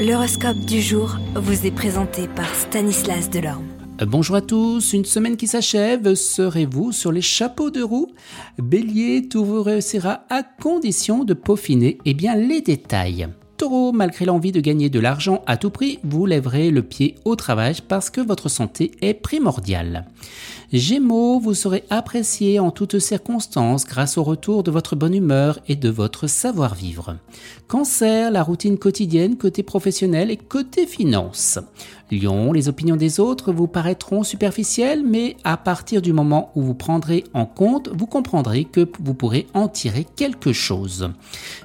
L'horoscope du jour vous est présenté par Stanislas Delorme. Bonjour à tous, une semaine qui s'achève, serez-vous sur les chapeaux de roue? Bélier, tout vous réussira à condition de peaufiner eh bien, les détails. Taureau, malgré l'envie de gagner de l'argent à tout prix, vous lèverez le pied au travail parce que votre santé est primordiale. Gémeaux, vous serez apprécié en toutes circonstances grâce au retour de votre bonne humeur et de votre savoir-vivre. Cancer, la routine quotidienne côté professionnel et côté finance. Lion, les opinions des autres vous paraîtront superficielles, mais à partir du moment où vous prendrez en compte, vous comprendrez que vous pourrez en tirer quelque chose.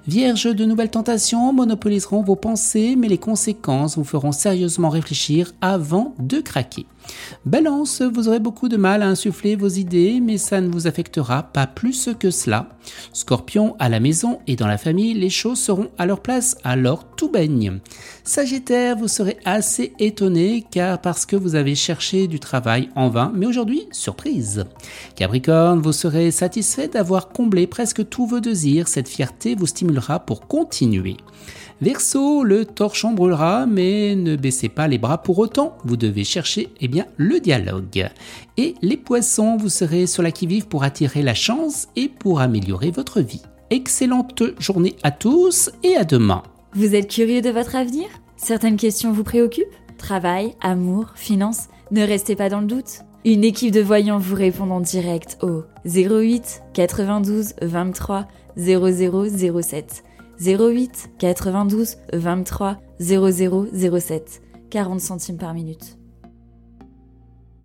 Vierge, de nouvelles tentations monopoliseront vos pensées, mais les conséquences vous feront sérieusement réfléchir avant de craquer. Balance, vous aurez beaucoup de mal à insuffler vos idées, mais ça ne vous affectera pas plus que cela. Scorpion, à la maison et dans la famille, les choses seront à leur place, alors tout baigne. Sagittaire, vous serez assez étonné car parce que vous avez cherché du travail en vain, mais aujourd'hui, surprise. Capricorne, vous serez satisfait d'avoir comblé presque tous vos désirs, cette fierté vous stimulera pour continuer. Verseau, le torchon brûlera, mais ne baissez pas les bras pour autant, vous devez chercher eh bien, le dialogue. Et les poissons, vous serez sur la qui-vive pour attirer la chance et pour améliorer votre vie. Excellente journée à tous et à demain. Vous êtes curieux de votre avenir? Certaines questions vous préoccupent? Travail, amour, finances? Ne restez pas dans le doute. Une équipe de voyants vous répond en direct au 08 92 23 0007. 08 92 23 0007. 40 centimes par minute.